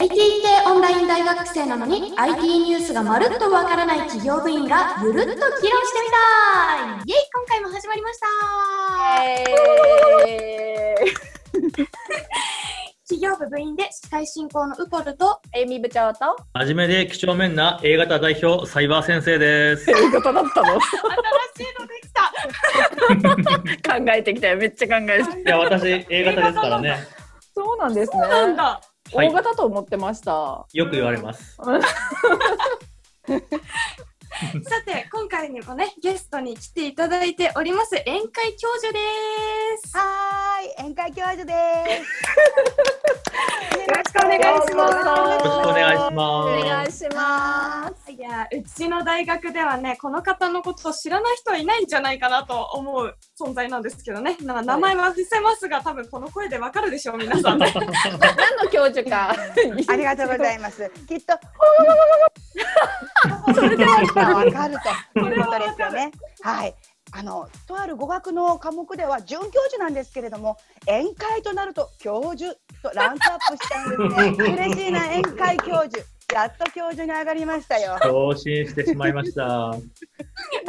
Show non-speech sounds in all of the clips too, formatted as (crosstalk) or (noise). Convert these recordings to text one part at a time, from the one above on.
IT 系オンライン大学生なのに IT ニュースがまるっとわからない企業部員がゆるっと議論してみたい。イエイ今回も始まりました。(laughs) 企業部部員で司会進行のウポルとエイミ部長と。真面目で几帳面な A 型代表サイバー先生です。A 型だったの？新しいのできた。(laughs) 考えてきたよ。めっちゃ考えていや、私 A 型ですからね。そうなんですねそうなんだはい O 型と思ってました、よく言われます。(laughs) (laughs) さて今回にもねゲストに来ていただいております宴会教授ですはーい、宴会教授で (laughs) す。よろしくお願いしますよろしくお願いしおます。願いしますいやうちの大学ではねこの方のことを知らない人はいないんじゃないかなと思う存在なんですけどねな名前は伏せますが多分この声でわかるでしょう皆さんね (laughs) 何の教授かありがとうございます。きっと、(laughs) それでわかるわかると。いうことですよね。はい。あのとある語学の科目では准教授なんですけれども宴会となると教授とランクアップしちゃうんですね。嬉しいな宴会教授。やっと教授に上がりましたよ。昇進してしまいました。あ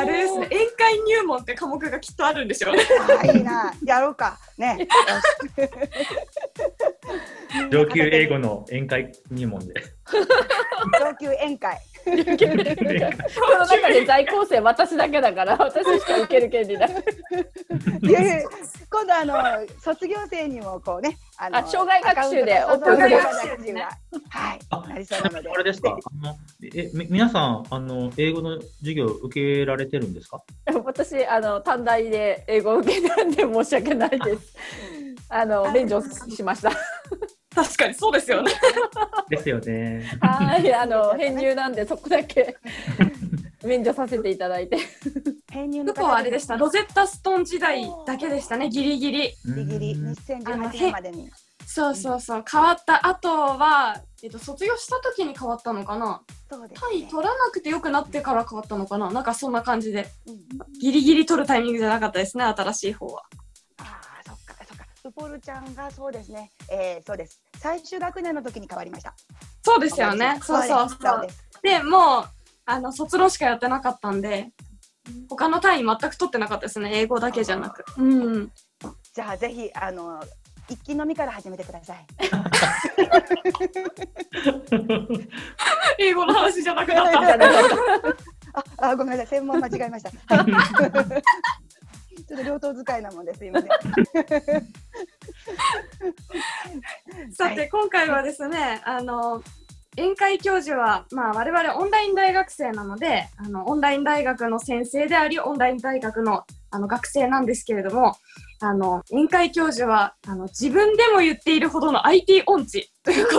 れですね。宴会入門って科目がきっとあるんでしょうね。あいいな。やろうか。ね。上級英語の宴会入門で。上級宴会この中で在校生私だけだから私しか受ける権利ない。いやいや今度あの卒業生にもこうねああ障害学習でオープンする学習がはいあなりそうなので。あれですか？あのえ、み皆さん、あの、英語の授業受けられてるんですか？私あの短大で英語を受けたんで申し訳ないです。あの免除しました (laughs) 確かにそうですよね。ですよね。はいあの編入なんでそこだけ (laughs) 免除させていただいて。編入の向こうはあれでした。ロゼッタストーン時代だけでしたねギリギリ。ギリギリ。うん。2018年までに。そうそうそう。変わった後は、えっと、卒業した時に変わったのかな？そうです単位取らなくてよくなってから変わったのかな？なんかそんな感じで。うん。ギリギリ取るタイミングじゃなかったですね新しい方はそっかウポルちゃんがそうですね。えーそうです。最終学年の時に変わりました。そうですよね。そうそうですそうです。でもうあの卒論しかやってなかったんで他の単位全く取ってなかったですね。英語だけじゃなく。うん。じゃあぜひあの一気飲みから始めてください。英語の話じゃなくなった。(laughs) ああごめんなさい。専門間違えました。はいちょっと両党使いなもんですいませんさて、今回はですね、あの、宴会教授は、まあ、我々オンライン大学生なので、あの、オンライン大学の先生であり、オンライン大学の、あの、学生なんですけれども、あの、宴会教授は、あの、自分でも言っているほどの IT 音痴というこ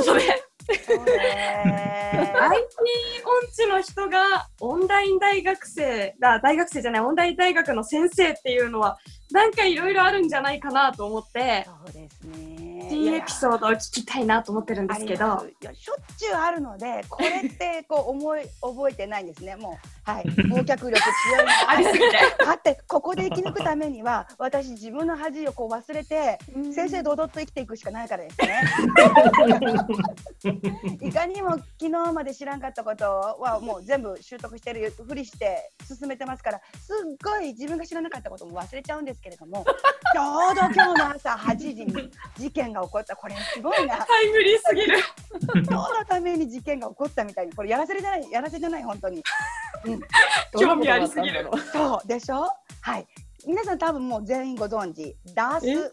オンライン大学生だ、大学生じゃない、オンライン大学の先生っていうのは、なんかいろいろあるんじゃないかなと思って、そうですね。新エピソードを聞きたいなと思ってるんですけど。しょっちゅうあるのでこれってこう思い (laughs) 覚えてないんですね。もうはい。(laughs) 忘却力強いありすぎて。(laughs) だってここで生き抜くためには私自分の恥をこう忘れて正々堂々と生きていくしかないからですね。いかにも昨日まで知らんかったことはもう全部習得してるふりして進めてますからすっごい自分が知らなかったことも忘れちゃうんですけれどもちょうど今日の朝8時に事件が起こった。これすごいな。(laughs) タイムリーすぎる。(laughs) 今日のために事件が起こったみたいに。これやらせじゃないやらせじゃない本当に。(laughs) 興味ありすぎる。そう。でしょ？はい。皆さん多分もう全員ご存知。DAS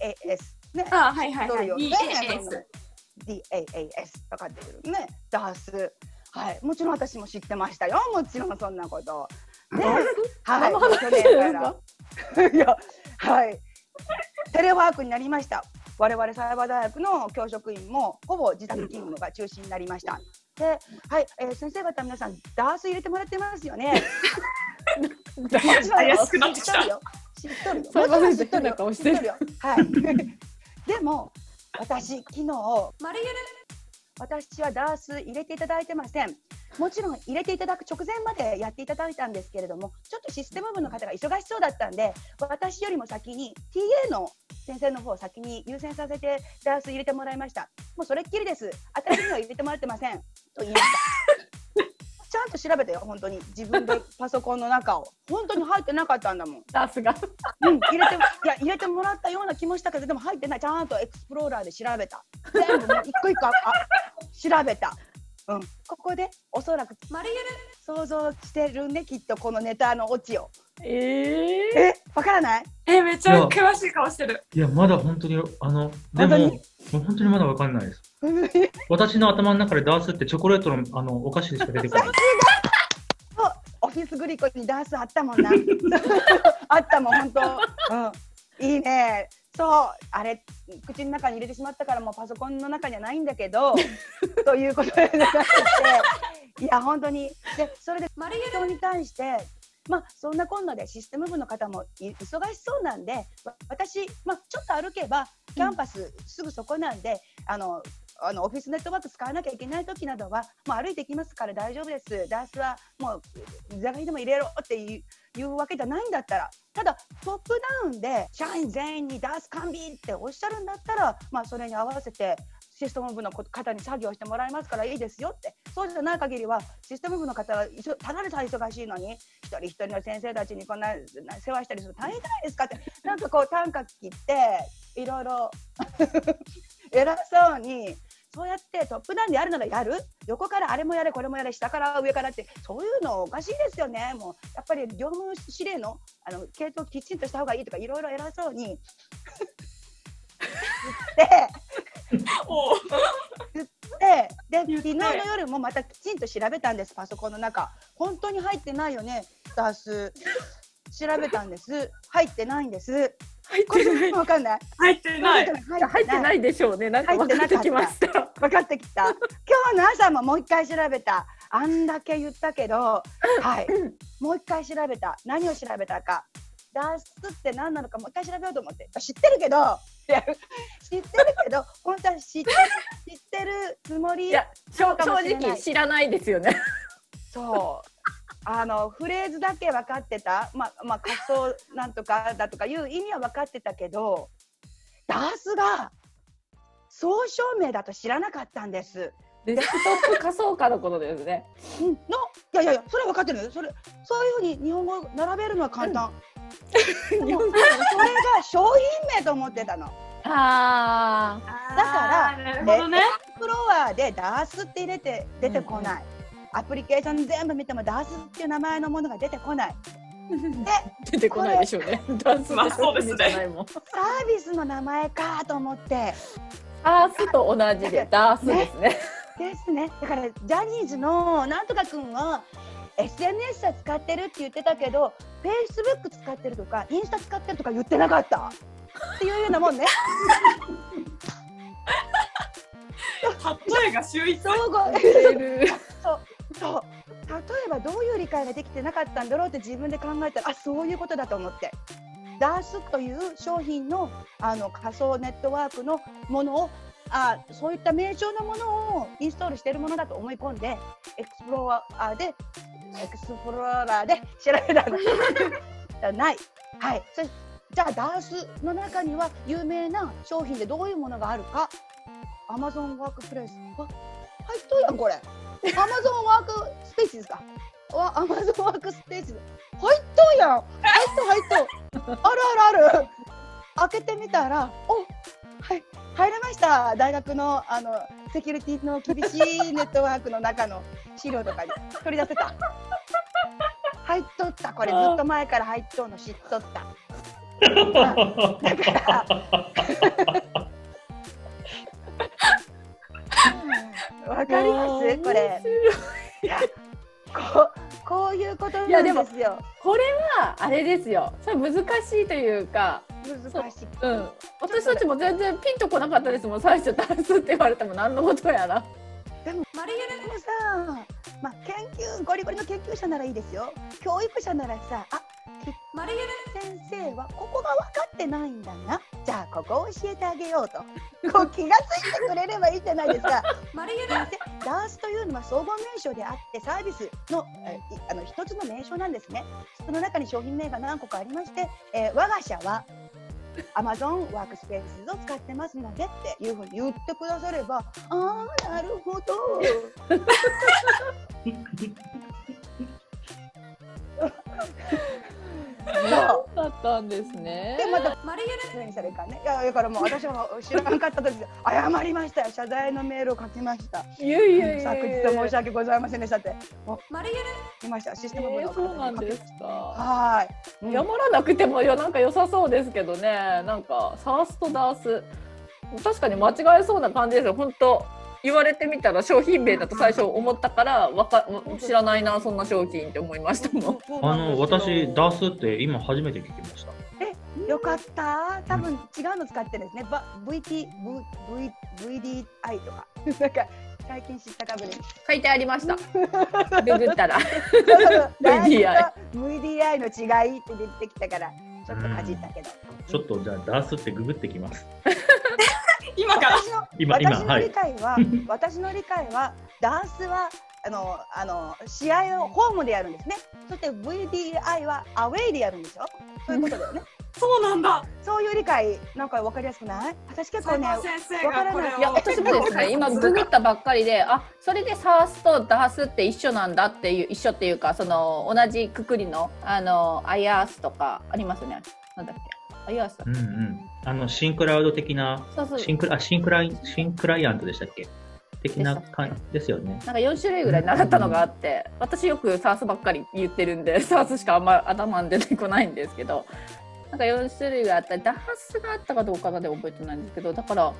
え DAAS ね。あ、はいはいはい。DAS。DAAS とかっていうね。DAS はい。もちろん私も知ってましたよ。もちろんそんなこと。ね。はい。去年から。いやはい。テレワークになりました我々サイバー大学の教職員もほぼ自宅勤務が中心になりました。で、はい、えー先生方皆さんダース入れてもらってますよね。(laughs) 怪しくなってきた。知っとるよ。知っとるよ。サイバーるよ。はい。でも私昨日丸ゆる。私はダース入れていただいてません。もちろん入れていただく直前までやっていただいたんですけれども、ちょっとシステム部の方が忙しそうだったんで、私よりも先に TA の先生の方を先に優先させてダース入れてもらいました。もうそれっきりです。私には入れてもらってません。と言いました。ちゃんと調べたよ、本当に。自分でパソコンの中を。本当に入ってなかったんだもん。ダースが。うん、入れて、いや、入れてもらったような気もしたけど、でも入ってない。ちゃんとエクスプローラーで調べた。全部もう一個一個、あ、調べた。うん、ここでおそらくマリゲル想像してるね、きっとこのネタのオチを。えええ、わからない？え、めっちゃ詳しい顔してる。いや、まだ本当に、あの、でも、本当に？もう本当にまだわかんないです。(laughs) 私の頭の中でダースってチョコレートのあのお菓子でしか出てこない。オフィスグリコにダースあったもんな。(laughs) あったもん、本当。うん。いいね。そう、あれ、口の中に入れてしまったから、もうパソコンの中にはないんだけど。(laughs) ということで、なって。いや、本当に。で、それで、マル人に対して。まあ、そんなこんなでシステム部の方もい忙しそうなんでわ私、まあ、ちょっと歩けばキャンパスすぐそこなんで、あのあのオフィスネットワーク使わなきゃいけない時などはもう歩いてきますから大丈夫ですダースはもう座がりでも入れろっていういうわけじゃないんだったらただトップダウンで社員全員にダース完備っておっしゃるんだったら、まあ、それに合わせてシステム部の方に作業してもらいますからいいですよって。そうじゃない限りはシステム部の方はただでさえ忙しいのに一人一人の先生たちにこんな世話したりするの大変じゃないですかって。なんかこう短歌切っていろいろ (laughs) 偉そうにそうやってトップダウンでやるならやる。横からあれもやれこれもやれ下から上からってそういうのおかしいですよね。もうやっぱり業務指令のあの系統きちんとした方がいいとかいろいろ偉そうに。言って。お言って。で昨日の夜もまたきちんと調べたんですパソコンの中。本当に入ってないよねダース調べたんです。入ってないんです入ってない。わかんない。入ってない。入ってないでしょうね。なんか分かってきました。分かってきた。今日の朝ももう一回調べた。あんだけ言ったけどはい。もう一回調べた。何を調べたか。脱出って何なのかもう一回調べようと思って。知ってるけど知ってるけど本当は知って知ってるつもり正直知らないですよね。そうあのフレーズだけ分かってたまあまあ仮想なんとかだとかいう意味は分かってたけどダースが総称名だと知らなかったんです。デスクトップ仮想化のことですね。うん、のいやいやいやそれは分かってるよ。それそういうふうに日本語を並べるのは簡単、でも日本語それが商品名と思ってたの。あだからあーなるほどね。フロアでダースって入れて出てこない、アプリケーション全部見てもダースっていう名前のものが出てこない。あ、(laughs) 出てこないでしょうね。ダンスまあそうですね。サービスの名前かと思って。ダースと同じでダースですね。ですね。だからジャニーズのなんとかくんは SNS は使ってるって言ってたけど Facebook 使ってるとかインスタ使ってるとか言ってなかった。っていうようなもんね。例えが秀逸。総合出るそう。例えばどういう理解ができてなかったんだろうって自分で考えたらあそういうことだと思って。ダースという商品のあの仮想ネットワークのものをあそういった名称のものをインストールしているものだと思い込んでエクスプローラーでエクスプローラーで調べたの。じゃない。はい、そじゃあ DaaS の中には有名な商品でどういうものがあるか。 Amazon Workplace。あ入っとるやんこれ。 Amazon WorkSpace ですか？わ Amazon WorkSpace。入っとんやん。入っと入っとあるあるある。開けてみたらおはい入れました。大学のあのセキュリティの厳しいネットワークの中の資料とかに。取り出せた。入っとった。これずっと前から入っとんの知っとった。(laughs) だからわかります？これ。こうこういうことなんでもですよこれはあれですよ。それ難しいというか、難しい。うん。私たちも全然ピンとこなかったですもん。最初ダンスって言われても何のことやら。マリゲルでもさ、まあ、研究ゴリゴリの研究者ならいいですよ。教育者ならさあマリゲル先生はここが分かってないんだな。じゃあここを教えてあげようと。こう気がついてくれればいいじゃないですかマリゲル先生ダースというのは総合名称であってサービスのえあの一つの名称なんですねその中に商品名が何個かありまして、えー我が社は Amazon ワークスペースを使ってますのでっていうふうに言ってくだされば、ああ、なるほど。(laughs) そうだったんですねで、またマリゲル出演者でかね。いや、だからもう私は知らなかった時で、(laughs) 謝りましたよ。謝罪のメールを書きました。いやいやいや昨日申し訳ございませんでしたって。もマリゲル？う来ました。システムえー、部の方そうなんですか。はい。うん謝らなくてもいやなんか良さそうですけどねなんかサースとダース確かに間違えそうな感じですよ本当言われてみたら商品名だと最初思ったからわか知らないなそんな商品って思いましたもん。あの、私、ダースって今初めて聞きました。よかった？多分違うの使ってるんですね。ば VT、V、V、VDI とか。(laughs) なんか最近知ったかぶり。書いてありました。(laughs) ググったら。VDI。(laughs) VDI の違いって出てきたから、ちょっとかじったけど。ちょっとじゃあ、ダースってググってきます。今から私の今、今、私の理はい。解は、(laughs) 私の理解は、ダンスはあのあの試合をホームでやるんですね。そして VDI はアウェイでやるんでしょ。そういうことだよね。そうなんだそういう理解なんかわかりやすくない？私結構ねわからないがこれをいや私もですね今ググったばっかりであそれで SaaS と DaaSって一緒なんだっていう一緒っていうかその同じくくりのあの IaaS とかありますね。なんだっけ？ IaaSだうんうん。あの、シンクラウド的な、そうそうシンクラ、あシンクライ、シンクライアントでしたっけ？的な感じですよね。なんか4種類ぐらい習ったのがあって、私よく SaaS ばっかり言ってるんで、(laughs) SaaS しかあんま頭に出てこないんですけど、なんか4種類があったり、ダースがあったかどうかまで覚えてないんですけど、だから、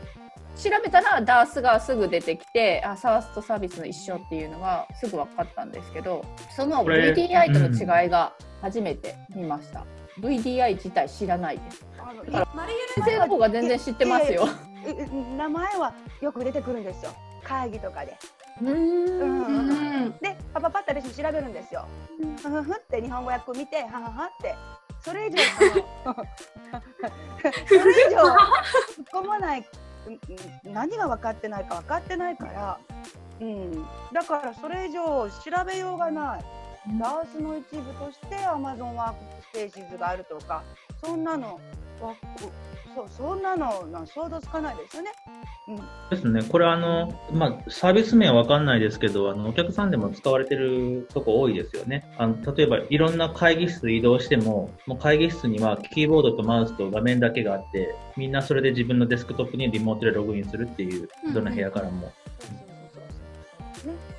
調べたらダースがすぐ出てきて、あ、サースとサービスの一緒っていうのがすぐ分かったんですけど、その VDI との違いが初めて見ました。VDI 自体知らないです。あのマリゲル先生の方が全然知ってますよ。名前はよく出てくるんですよ。会議とかで。うーんうんで、パパパって私も調べるんですよ。ふふふって日本語訳見て、はははって。それ以上、(laughs) それ以上突っ込まない、うん何が分かってないか分かってないから、うん、だからそれ以上調べようがない。 DaaS の一部として Amazon ワークスペーシズがあるとか、そんなの、わそそんなのな想像つかないですよね。うんですね。これあの、まあ、サービス名はわかんないですけど、あの、お客さんでも使われてるとこ多いですよね。あの、例えば、いろんな会議室移動しても、もう会議室にはキーボードとマウスと画面だけがあって、みんなそれで自分のデスクトップにリモートでログインするっていう、どの部屋からも。ねはい、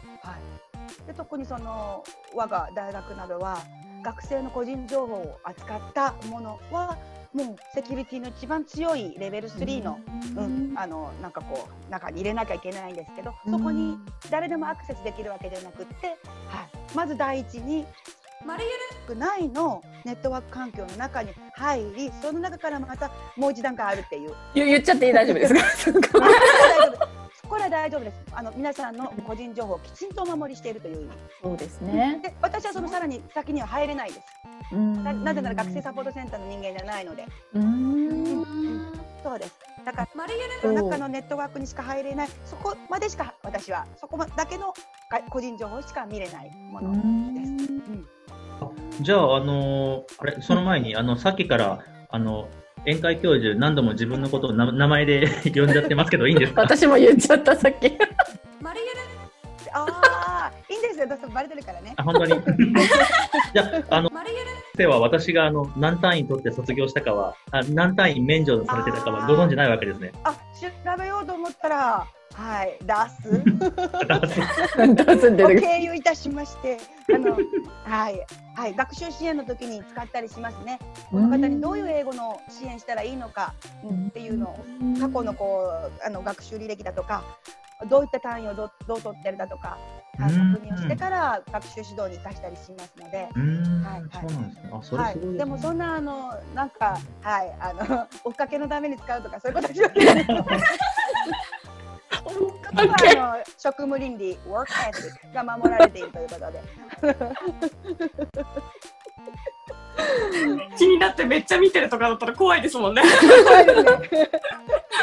で特にその我が大学などは学生の個人情報を扱ったものはもうセキュリティの一番強いレベル3の,、うん。あのなんかこう中に入れなきゃいけないんですけどそこに誰でもアクセスできるわけじゃなくって、はい、まず第一にマリゲル内のネットワーク環境の中に入りその中からまたもう一段階あるっていう。言言っちゃっていい大丈夫です。か (laughs) これは大丈夫です。あの皆さんの個人情報をきちんとお守りしているという意味。そうですね。で、私はそのさらに先には入れないです。ななぜなら学生サポートセンターの人間じゃないので。うーんそうです。だからマリゲルその中のネットワークにしか入れない、そこまでしか私はそこまだけのか個人情報しか見れないものです。うんじゃあ、あのあれ、その前に、あの、さっきから、あの、宴会教授何度も自分のことをな名前で (laughs) 呼んじゃってますけど、いいんですか？私も言っちゃったさっき。マルああ、いいんですよ。どうせバレてるからね。あ、本当に？(laughs) じゃあ、あの、マリゲル先生は私があの何単位取って卒業したかは、あ何単位免除されてたかはご存知ないわけですね。あ、調べようと思ったら、はい、出す。どうすんでをる経由いたしまして、あの、(laughs) はい、はい、学習支援の時に使ったりしますね。この方にどういう英語の支援したらいいのか、うんっていうのを、過去のこう、あの学習履歴だとか。どういった単位をどうどう取ってるだとか、はいうん確認をしてから学習指導に生かしたりしますので。はいはいでもそんなあのなんかはいあの (laughs) 追っかけのために使うとかそういうことじゃないです。(laughs) あの職務倫理 work ethic が守られているということで。(laughs) 気になってめっちゃ見てるとかだったら怖いですもんね。怖いね。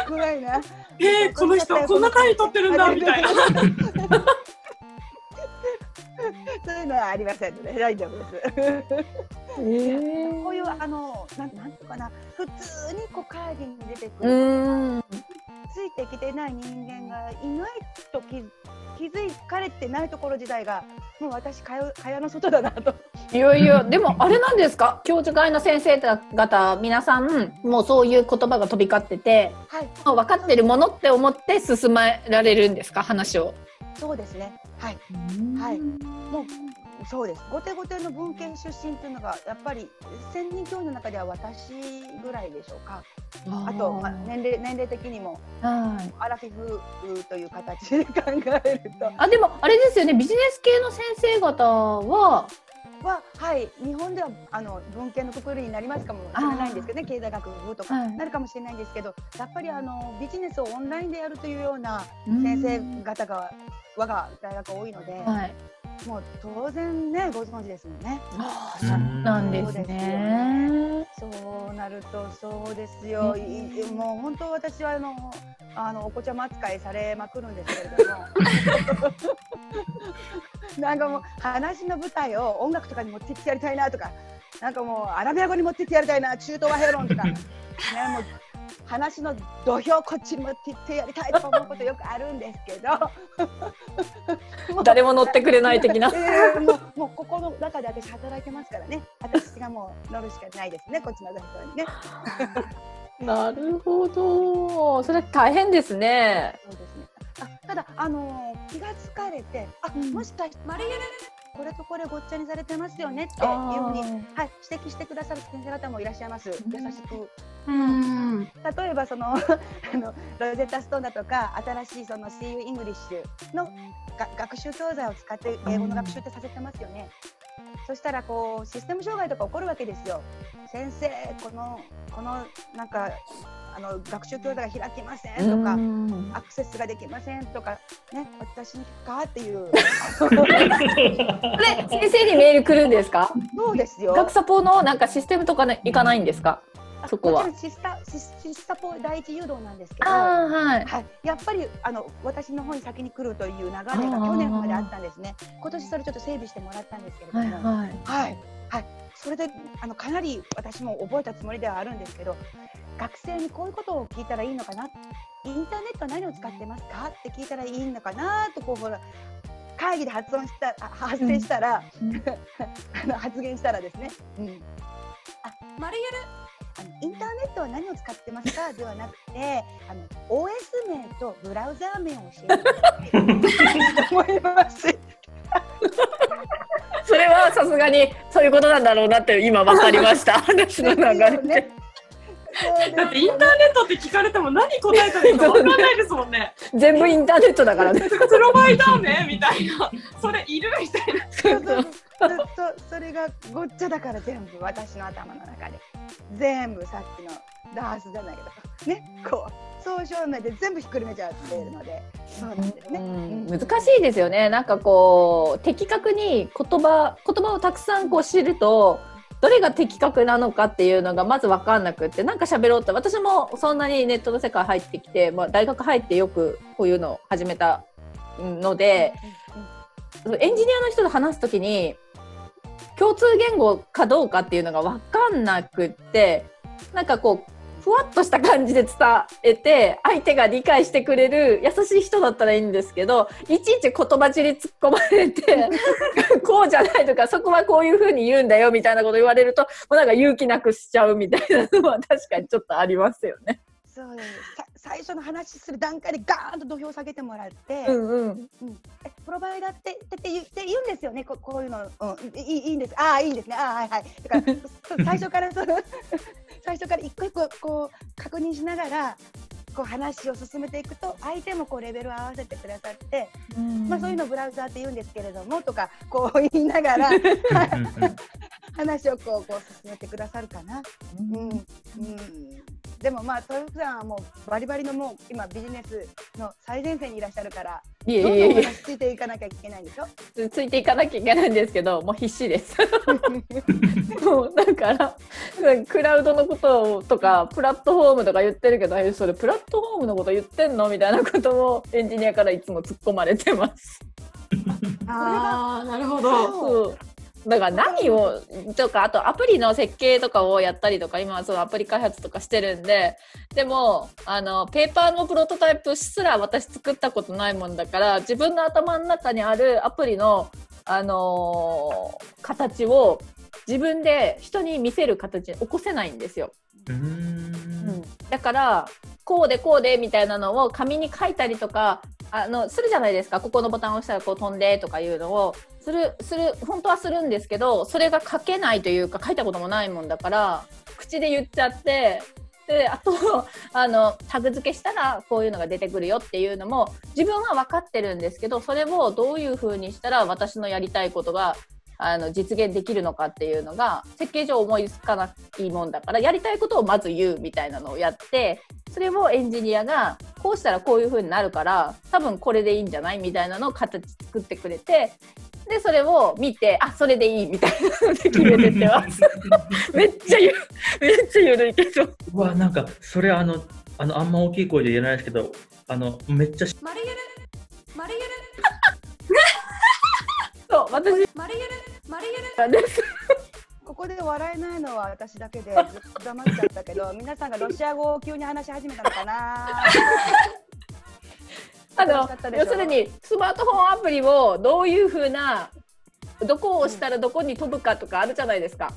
怖いな。(laughs) えー、この人こんな単位取ってるんだみたいな。(laughs) そういうのはありませんので大丈夫です。えこういうあのなんなんとかな普通にこう会議に出てくうる、ん。ついてきてない人間がいないと気気づかれてないところ自体がもう私会話会話の外だなと。いやいや、でもあれなんですか？教授会の先生方、皆さん、もうそういう言葉が飛び交ってて、はい、もう分かってるものって思って進められるんですか？話を。そうですね。はい、はいもうそうです。後手後手の文系出身っていうのがやっぱり千人教員の中では私ぐらいでしょうか。あと、まあ、年齢年齢的にもはい。アラフィフという形で考えるとあ、でもあれですよね、ビジネス系の先生方は、ははい日本ではあの文系のくくりになりますかもしれないんですけどね経済学部とかはい。なるかもしれないんですけど、やっぱりあのビジネスをオンラインでやるというような先生方が我が大学多いので、はい。もう当然ねご存知ですもんね。あそうなんですね。そうなるとそうですよ、うん。いいもう本当私はあのあのお子ちゃま扱いされまくるんですけれども (laughs) (laughs) なんかもう話の舞台を音楽とかに持ってってやりたいなとかなんかもうアラビア語に持ってってやりたいな中東和平論とか、(laughs) ね、もう話の土俵こっちに持ってってやりたいとか思うことよくあるんですけど (laughs) 誰も乗ってくれない的な。えーもうもうここの中で私働いてますからね私がもう乗るしかないですねこっちの座標にね。なるほど。それ大変ですね。そうですねあただ、あのー気がつかれてあ、うん。もしかしてマリゲルこれとこれごっちゃにされてますよねっていうふうに、はい、指摘してくださる先生方もいらっしゃいます、優しく。うん。例えばその (laughs) あのロゼッタストーンだとか新しいその CU イングリッシュのが学習教材を使って英語の学習ってさせてますよね。そしたらこうシステム障害とか起こるわけですよ。先生このこのなんかあの学習教材が開きませんとか。うんアクセスができませんとかね私にかっていうそれ (laughs) 先生にメール来るんですか？そうですよ。学サポのなんかシステムとかね行かないんですか？あそこは。もちろんシスタシスシスタポ第一誘導なんですけど。ああはい。はい、やっぱりあの私の方に先に来るという流れが去年まであったんですね。今年それちょっと整備してもらったんですけれどはいも、はい。はい、はい、それであのかなり私も覚えたつもりではあるんですけど、学生にこういうことを聞いたらいいのかな、インターネットは何を使ってますかって聞いたらいいのかなとこうほら会議で発音したあ発声したら、うん。(laughs) あの発言したらですね、うん、マリゲルあのインターネットは何を使ってますかではなくて (laughs) あの OS 名とブラウザー名を教えてくださいと思います。それはさすがにそういうことなんだろうなって今わかりました。(laughs) 話の流れで。ねだってインターネットって聞かれても何答えたらいいか分かんないですもんね。全部インターネットだからね。プロバイダー名みたいな。それいるみたいな。そうそうそうそそれがごっちゃだから全部私の頭の中で全部さっきのダースじゃないけどねこう総称名で全部ひっくるめちゃっているのでそうなんですね。うんうん難しいですよね。なんかこう的確に言葉言葉をたくさんこう知るとどれが的確なのかっていうのがまず分かんなくってなんか喋ろうって。私もそんなにネットの世界入ってきて、まあ、大学入ってよくこういうのを始めたのでエンジニアの人と話す時に共通言語かどうかっていうのが分かんなくってなんかこうふわっとした感じで伝えて相手が理解してくれる優しい人だったらいいんですけどいちいち言葉尻突っ込まれて (laughs) こうじゃないとかそこはこういうふうに言うんだよみたいなこと言われるともうなんか勇気なくしちゃうみたいなのは確かにちょっとありますよね。そうです。さ最初の話する段階でガーンと土俵を下げてもらって、うんうん。えプロバイダーってってって言って言うんですよねここういうの、うん、いいいいんです。ああいいんですね。ああはいはい。だからそ (laughs) 最初からその (laughs) 最初から一個一個こう確認しながらこう話を進めていくと相手もこうレベルを合わせてくださって、まあ、そういうのをブラウザーって言うんですけれどもとかこう言いながら (laughs) 話をこうこう進めてくださるかな。うん。うんでもまあ豊福さんはもうバリバリのもう今ビジネスの最前線にいらっしゃるからいえどんいえいえついていかなきゃいけないんでしょ？ついていかなきゃいけないんですけどもう必死です。もうだからクラウドのこととかプラットフォームとか言ってるけどえそれプラットフォームのこと言ってんの？みたいなことをエンジニアからいつも突っ込まれてます。(laughs) ああ、なるほど。だから何をとかあとアプリの設計とかをやったりとか今はそのアプリ開発とかしてるんででもあのペーパーのプロトタイプすら私作ったことないもんだから自分の頭の中にあるアプリの、あのー形を自分で人に見せる形に起こせないんですよ。うーん。だからこうでこうでみたいなのを紙に書いたりとかあのするじゃないですか。ここのボタンを押したらこう飛んでとかいうのを。するする本当はするんですけどそれが書けないというか書いたこともないもんだから口で言っちゃってであと (laughs) あのタグ付けしたらこういうのが出てくるよっていうのも自分は分かってるんですけどそれをどういうふうにしたら私のやりたいことがあの実現できるのかっていうのが設計上思いつかないもんだからやりたいことをまず言うみたいなのをやってそれをエンジニアがこうしたらこういう風になるから多分これでいいんじゃないみたいなのを形作ってくれてでそれを見てあそれでいいみたいなので決めてってます。(laughs) めっちゃゆめっちゃゆるいけど。うわ、なんか、それあの、あの、あんま大きい声で言えないですけど、あの、めっちゃし、マリゲルマリゲルそう私。マリゲルマリゲル。なんですここで笑えないのは私だけでずっと黙っちゃったけど皆さんがロシア語を急に話し始めたのかな。あの要するにスマートフォンアプリをどういう風などこを押したらどこに飛ぶかとかあるじゃないですか。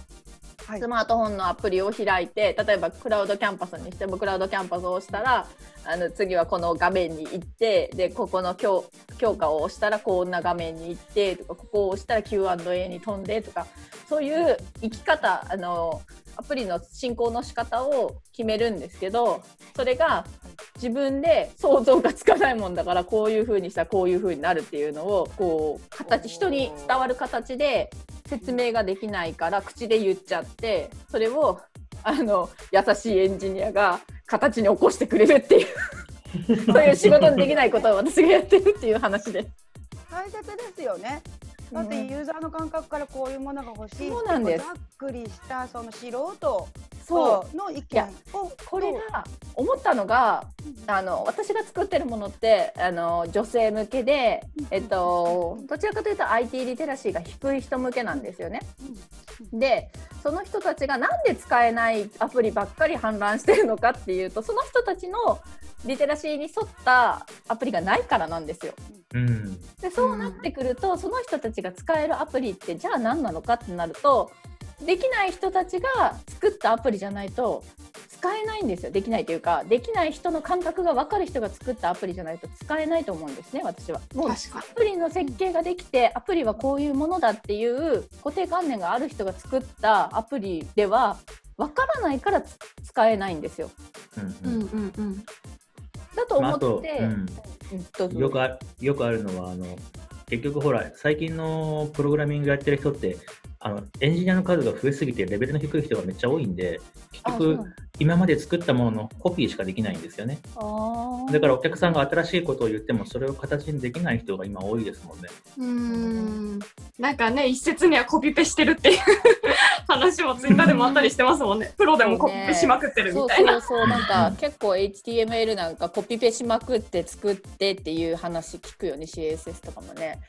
スマートフォンのアプリを開いて例えばクラウドキャンパスにしてもクラウドキャンパスを押したらあの次はこの画面に行ってでここの強強化を押したらこんな画面に行ってとかここを押したら Q&A に飛んでとかそういう生き方あのアプリの進行の仕方を決めるんですけどそれが自分で想像がつかないもんだからこういう風にしたらこういう風になるっていうのをこう形人に伝わる形で説明ができないから口で言っちゃってそれをあの優しいエンジニアが形に起こしてくれるっていう (laughs) そういう仕事にできないことを私がやってるっていう話で大切ですよね。だってユーザーの感覚からこういうものが欲しいそうなんですざっくりしたその素人そうの意や見をこれが思ったのがあの私が作ってるものってあの女性向けで、えっと、どちらかというと IT リテラシーが低い人向けなんですよね。でその人たちがなんで使えないアプリばっかり氾濫してるのかっていうとその人たちのリテラシーに沿ったアプリがないからなんですよ。うん。でそうなってくると、その人たちが使えるアプリってじゃあ何なのかってなるとできない人たちが作ったアプリじゃないと使えないんですよ。できないというかできない人の感覚が分かる人が作ったアプリじゃないと使えないと思うんですね私は。もう確かアプリの設計ができてアプリはこういうものだっていう固定観念がある人が作ったアプリでは分からないからつ使えないんですよ。うんうん。うんうんだと思って、うん、うんよくあよくあるのはあの結局ほら最近のプログラミングやってる人ってあのエンジニアの数が増えすぎてレベルの低い人がめっちゃ多いんで結局今まで作ったもののコピーしかできないんですよね。だからお客さんが新しいことを言ってもそれを形にできない人が今多いですもんね。うーん。なんかね一説にはコピペしてるっていう話もツイッターでもあったりしてますもんね。(laughs) プロでもコピペしまくってるみたいな。そうそうそう。なんか結構 HTML なんかコピペしまくって作ってっていう話聞くよね。CSS とかもね。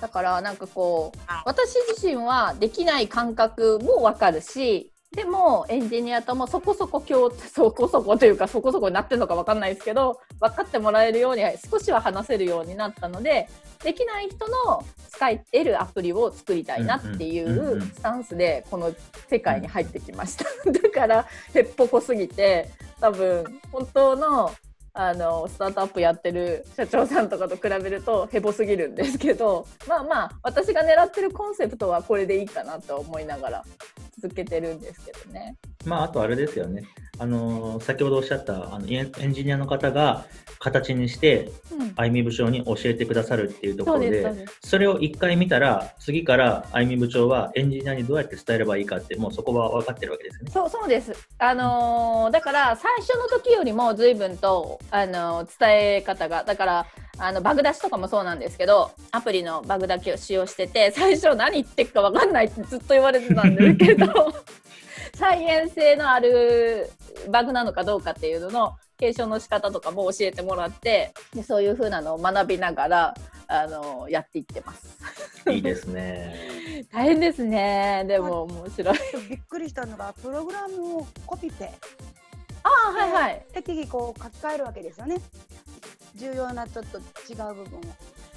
だからなんかこう私自身はできない感覚もわかるしでもエンジニアともそこそこ共 (laughs) そこそこというかそこそこになってるのかわかんないですけど分かってもらえるように少しは話せるようになったのでできない人の使えるアプリを作りたいなっていうスタンスでこの世界に入ってきました。(laughs) だからへっぽこすぎて多分本当のあのスタートアップやってる社長さんとかと比べるとヘボすぎるんですけどまあまあ私が狙ってるコンセプトはこれでいいかなと思いながら続けてるんですけどね。まああとあれですよねあの先ほどおっしゃったあのエンジニアの方が形にしてうん、あいみ部長に教えてくださるっていうところでそれを一回見たら次からあいみ部長はエンジニアにどうやって伝えればいいかってもうそこは分かってるわけですよね。そうそうです、あのーだから最初の時よりも随分と、あのー伝え方がだからあのバグ出しとかもそうなんですけどアプリのバグだけを使用してて最初何言ってるか分かんないってずっと言われてたんですけど (laughs) 再現性のあるバグなのかどうかっていうのの継承の仕方とかも教えてもらってでそういう風なのを学びながら、あのーやっていってます。いいですね。(laughs) 大変ですね。でも面白い。びっくりしたのがプログラムをコピペああはいはい。適宜こう書き換えるわけですよね重要なちょっと違う部分を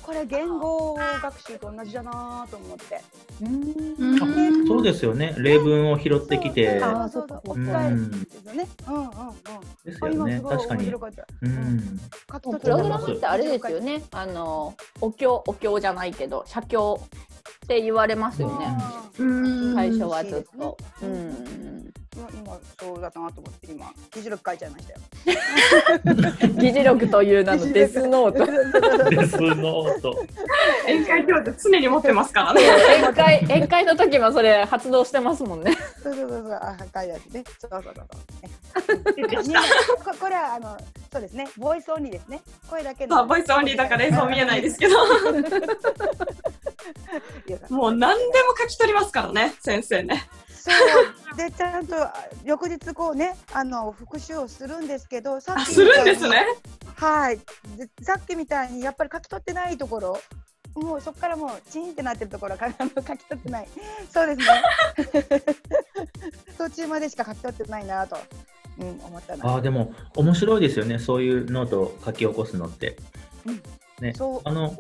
これ言語学習と同じだなと思ってうんそうですよね。例文を拾ってきて。そうそうそう置き換えるんですよねうんうんうんですよね。確かにうん。プログラムってあれですよね。あのお経お経じゃないけど写経って言われますよね。うん最初はずっと。ううんん。今今そうだなと思って今議事録書いちゃいましたよ。(laughs) 議事録という名のデスノート。(laughs) デスノート。宴会教授常に持ってますからね。宴会宴会の時もそれ発動してますもんね。そうそうそうそうあ書いてあってね。そうそうそうそう。ねここれはあのそうですね voice only ですね。声だけの。まあ、 voice only だから映像見えないですけど、もう何でも書き取りますからね、先生ね。そう。(laughs) でちゃんとあ翌日こうねあの復習をするんですけどさあ、っきするんみたいに。ですね？はい。でさっきみたいにやっぱり書き取ってないところ。もうそこからもうチーンってなってるところから書き取ってない。そうですね。(laughs) 途中までしか書き取ってないなと、うん、思ったなああ、でも面白いですよね。そういうノートを書き起こすのって。ね、そうあの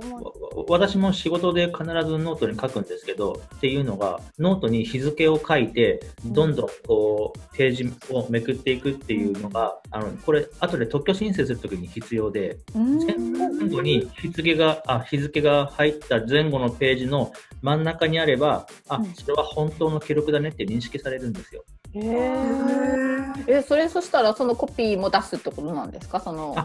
私も仕事で必ずノートに書くんですけどっていうのがノートに日付を書いてどんどんこうページをめくっていくっていうのがあのこれ後で特許申請するときに必要で前後に日付があ日付が入った前後のページの真ん中にあればあうんそれは本当の記録だねって認識されるんですよ。へえ。えそれそしたらそのコピーも出すってことなんですか？その。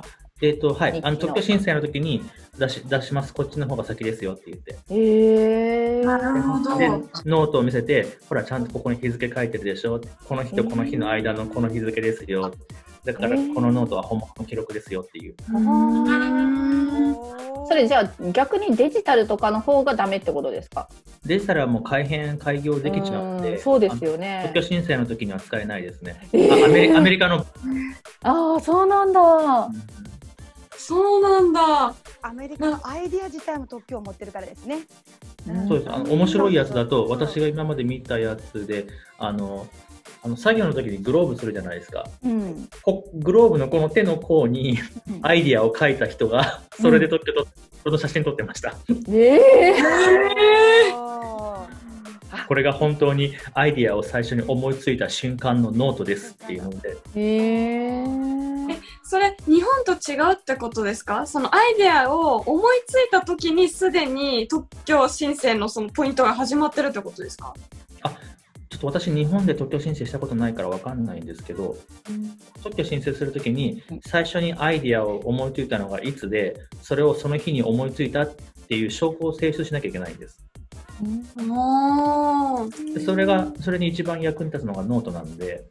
あえっ、とはい。あの特許申請の時に出し出します。こっちの方が先ですよって言って。へえ。なるほど。でノートを見せて、ほら、ちゃんとここに日付書いてるでしょ、この日とこの日の間のこの日付ですよ、だからえー。このノートは本物の記録ですよっていう。うんそれじゃあ逆にデジタルとかの方がダメってことですか？デジタルはもう改変、開業できちゃうんで、うんそうですよね。特許申請の時には使えないですね。えー。あアメリアメリカの、ああそうなんだそうなんだ。アメリカのアイディア自体も特許を持ってるからですね。うんそうですあの面白いやつだと、私が今まで見たやつで、あのあの作業の時にグローブするじゃないですか。うんこグローブのこの手の甲にアイディアを書いた人が、それで特許と、その写真撮ってました。ええあこれが本当にアイディアを最初に思いついた瞬間のノートですっていうので、へえそれ、日本と違うってことですか？そのアイデアを思いついた時にすでに特許申請のそのポイントが始まってるってことですか？ちょっと私、日本で特許申請したことないからわかんないんですけど、特許申請するときに、最初にアイディアを思いついたのがいつで、それをその日に思いついたっていう証拠を提出しなきゃいけないんです。それが、それに一番役に立つのがノートなんで、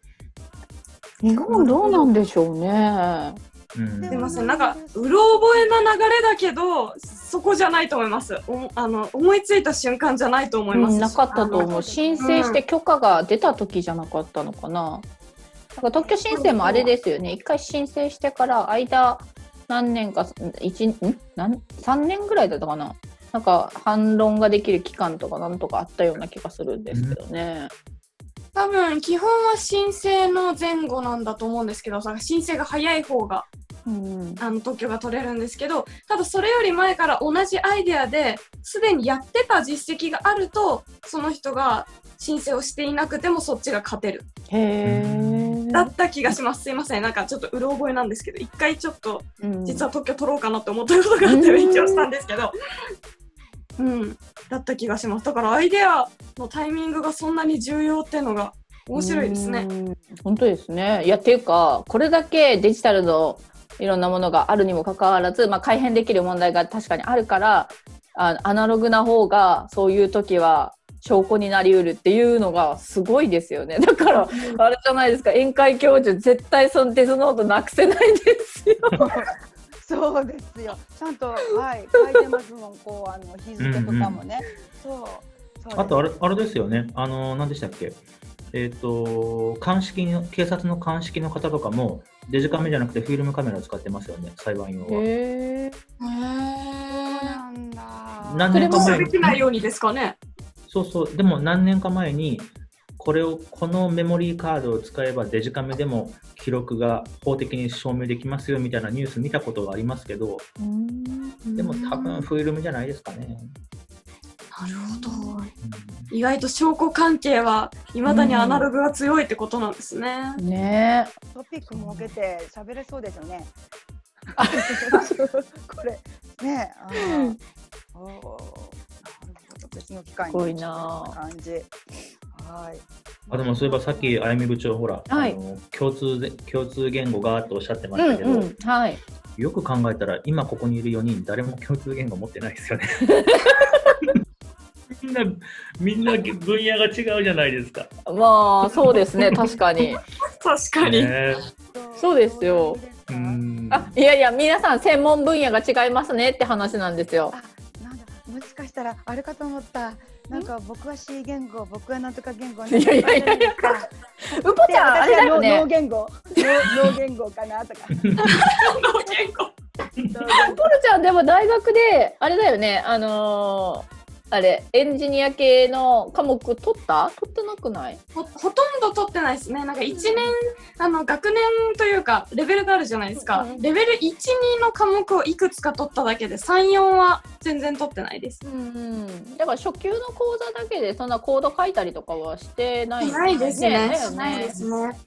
日本どうなんでしょうね。うん、すいません、なんか、うろ覚えな流れだけど、そこじゃないと思います。おあの思いついた瞬間じゃないと思います。うん、なかったと思う。申請して許可が出た時じゃなかったのかな,、なんか特許申請もあれですよね。一回申請してから間何年か一ん？なん3年ぐらいだったかななんか反論ができる期間とかなんとかあったような気がするんですけどね、多分、基本は申請の前後なんだと思うんですけど、さ申請が早い方がうんあの特許が取れるんですけど、ただそれより前から同じアイデアですでにやってた実績があると、その人が申請をしていなくてもそっちが勝てる。へえだった気がします。すいません。なんかちょっとうろ覚えなんですけど、一回ちょっと実は特許取ろうかなって思ったことがあって勉強したんですけど、うん、だった気がします。だからアイデアのタイミングがそんなに重要っていうのが面白いですね。うん。本当ですね。いやっていうかこれだけデジタルのいろんなものがあるにもかかわらず、まあ、改変できる問題が確かにあるからあアナログな方がそういう時は証拠になりうるっていうのがすごいですよね。だからあれじゃないですか宴会教授絶対そのデスノートなくせないですよ。(laughs) そうですよ。ちゃんとはい書いてますもん。こうあの日付とかもね。そう。そうですあとあれ、あれですよね、あの、何でしたっけ、えっ、と、鑑識の、警察の鑑識の方とかも、デジカメじゃなくてフィルムカメラを使ってますよね、裁判用は。へへーそうなんだ。何それも年か前にできないようにですかね。そうそう、でも何年か前に、これを、このメモリーカードを使えばデジカメでも記録が法的に証明できますよみたいなニュース見たことがありますけど、でも多分フィルムじゃないですかね。なるほど。うん意外と証拠関係はいまだにアナログが強いってことなんですね。ねトピック設けて喋れそうですよね。(laughs) これねあ (laughs) 別の機会にすごいな感じ。はい。あでもそういえばさっきあやみ部長ほら、はいあの共通で共通言語がとおっしゃってまうしたけど、んうんはいよく考えたら今ここにいる4人誰も共通言語持ってないですよね。(laughs) みんなみんな分野が違うじゃないですか。まあそうですね確かに確かに。ねそうですようーんあいやいや皆さん専門分野が違いますねって話なんですよもしかしたらあれかと思った。なんか僕は C 言語、僕はなんとか言語。いやいやいやいやかうぽちゃんあれだよ脳ね言語、(laughs) 脳脳言語かなとか。言語ポルちゃんでも大学であれだよねあのーあれエンジニア系の科目取った？取ってなくない？ほほとんど取ってないですね。なんか1年、あの学年というか、レベルがあるじゃないですか。レベル1、2の科目をいくつか取っただけで、3、4は全然取ってないです。うんうんだから初級の講座だけでそんなコード書いたりとかはしてない？ないですね。だよないねですね。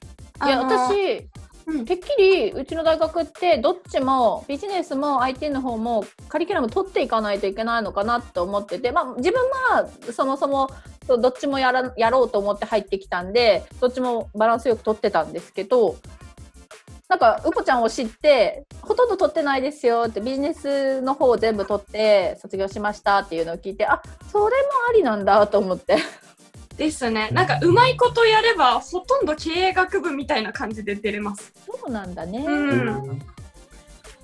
いや私、うんてっきりうちの大学ってどっちもビジネスも IT の方もカリキュラム取っていかないといけないのかなと思ってて、まあ、自分はそもそもどっちもやらやろうと思って入ってきたんでどっちもバランスよく取ってたんですけどなんかうぽちゃんを知ってほとんど取ってないですよってビジネスの方を全部取って卒業しましたっていうのを聞いてあそれもありなんだと思って。ですね。なんかうまいことやれば、ほとんど経営学部みたいな感じで出れます。そうなんだね。うん。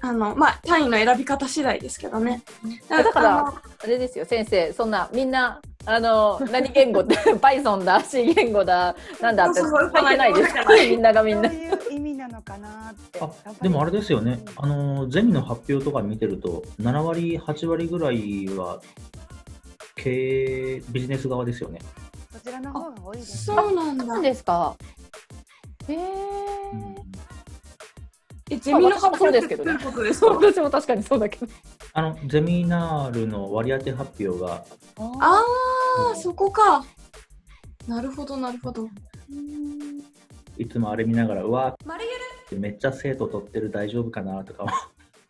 あの、まあ、単位の選び方次第ですけどね。だからあれですよ先生そんなみんなあの何言語って (laughs) Python だ C 言語だなんだってそうそう書いてないですそうそうみんながみんなそういう意味なのかなって。あでもあれですよね、あのゼミの発表とか見てると、7割、8割ぐらいは経営、ビジネス側ですよね。そちらの方が多いです。そうなん。ですか。へえうん。え、ゼミの発そう表ですけどね。ってどういうことですか (laughs) 私も確かにそうだけど。あのゼミナールの割り当て発表が、ああ、そこか。なるほど、なるほど。いつもあれ見ながら、うわ丸ゆる。めっちゃ生徒取ってる、大丈夫かなとか、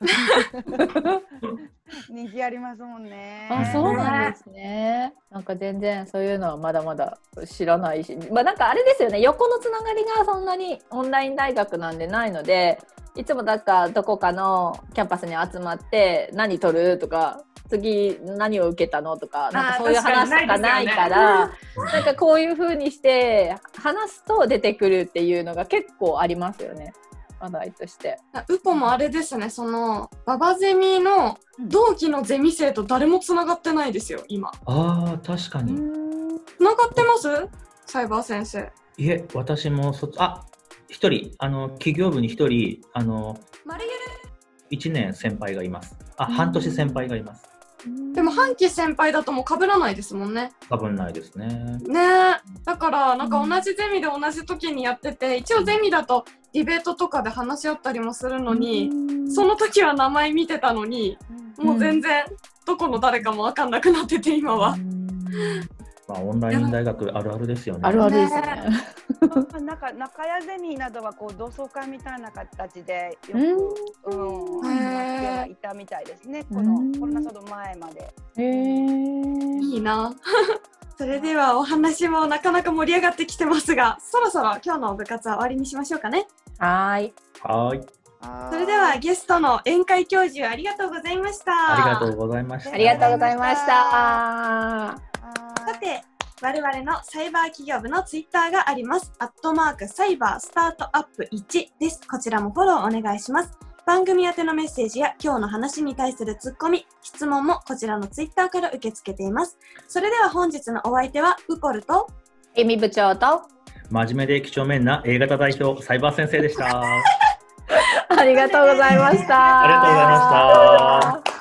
(laughs) 人気ありますもんね。あそうなんですね。なんか全然そういうのはまだまだ知らないし。まあなんかあれですよね。横のつながりがそんなにオンライン大学なんでないのでいつもだからどこかのキャンパスに集まって何取るとか次何を受けたのとかなんかそういう話とかないからなんかこういう風にして話すと出てくるっていうのが結構ありますよね話題として。ウポもあれですね、その、ババゼミの同期のゼミ生と誰もつながってないですよ、今。ああ、確かに。つながってます？サイバー先生。いえ、私も卒、あ一人、あの、企業部に一人、あの、丸ゆ1年先輩がいます。あ、うん半年先輩がいます。るでも半期先輩だともう被らないですもんね。多分ないですね。ねえ。だから、なんか同じゼミで同じ時にやってて、一応ゼミだとディベートとかで話し合ったりもするのに、その時は名前見てたのに、もう全然どこの誰かも分かんなくなってて、今は。まあ、オンライン大学あるあるですよね。あるあるですね。(laughs) まあなんか中屋ゼミなどはこう同窓会みたいな形でよく、うん、いたみたいですね。このコロナ騒動前まで。いいな。(laughs) それではお話もなかなか盛り上がってきてますが、そろそろ今日の部活は終わりにしましょうかね。はーい。はーい。それではゲストの宴会教授ありがとうございました。ありがとうございました。ありがとうございました。はさて、我々のサイバー企業部のツイッターがあります。アットマークサイバースタートアップ1です。こちらもフォローお願いします。番組宛てのメッセージや今日の話に対するツッコミ、質問もこちらのツイッターから受け付けています。それでは本日のお相手はウポルとエミ部長と真面目で几帳面な A 型代表、サイバー先生でした。(laughs) ありがとうございました。ありがとうございました。